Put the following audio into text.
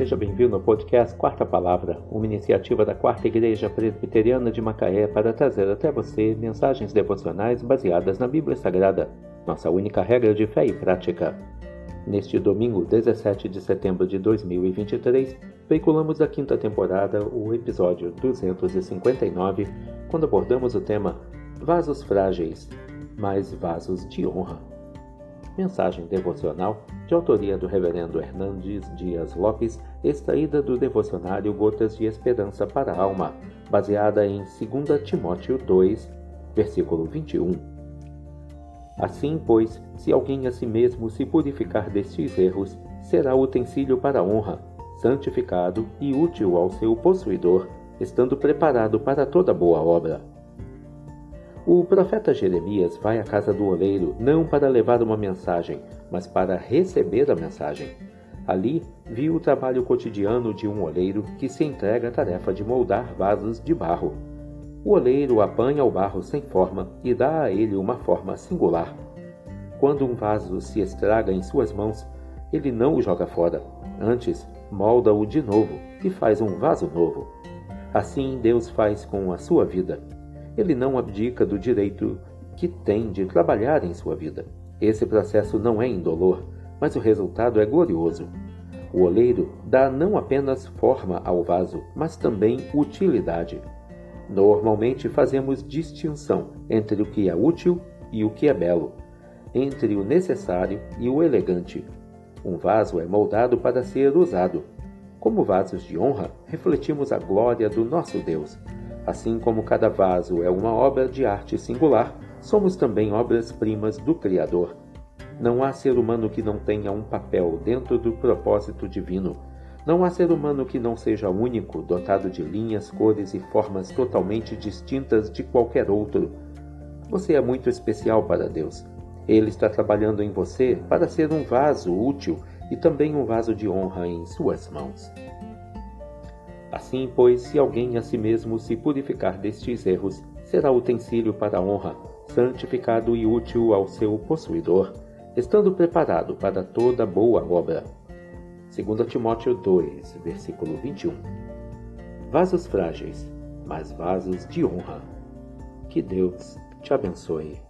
seja bem-vindo ao podcast Quarta Palavra, uma iniciativa da Quarta Igreja Presbiteriana de Macaé para trazer até você mensagens devocionais baseadas na Bíblia Sagrada, nossa única regra de fé e prática. Neste domingo, 17 de setembro de 2023, veiculamos da quinta temporada o episódio 259, quando abordamos o tema Vasos Frágeis, mas Vasos de Honra. Mensagem devocional de autoria do Reverendo Hernandes Dias Lopes, extraída do devocionário Gotas de Esperança para a Alma, baseada em 2 Timóteo 2, versículo 21. Assim, pois, se alguém a si mesmo se purificar destes erros, será utensílio para honra, santificado e útil ao seu possuidor, estando preparado para toda boa obra. O profeta Jeremias vai à casa do oleiro não para levar uma mensagem, mas para receber a mensagem. Ali viu o trabalho cotidiano de um oleiro que se entrega à tarefa de moldar vasos de barro. O oleiro apanha o barro sem forma e dá a ele uma forma singular. Quando um vaso se estraga em suas mãos, ele não o joga fora, antes molda-o de novo e faz um vaso novo. Assim Deus faz com a sua vida ele não abdica do direito que tem de trabalhar em sua vida. Esse processo não é indolor, mas o resultado é glorioso. O oleiro dá não apenas forma ao vaso, mas também utilidade. Normalmente fazemos distinção entre o que é útil e o que é belo, entre o necessário e o elegante. Um vaso é moldado para ser usado. Como vasos de honra, refletimos a glória do nosso Deus. Assim como cada vaso é uma obra de arte singular, somos também obras-primas do Criador. Não há ser humano que não tenha um papel dentro do propósito divino. Não há ser humano que não seja único, dotado de linhas, cores e formas totalmente distintas de qualquer outro. Você é muito especial para Deus. Ele está trabalhando em você para ser um vaso útil e também um vaso de honra em suas mãos. Assim, pois, se alguém a si mesmo se purificar destes erros, será utensílio para a honra, santificado e útil ao seu possuidor, estando preparado para toda boa obra. 2 Timóteo 2, versículo 21. Vasos frágeis, mas vasos de honra. Que Deus te abençoe.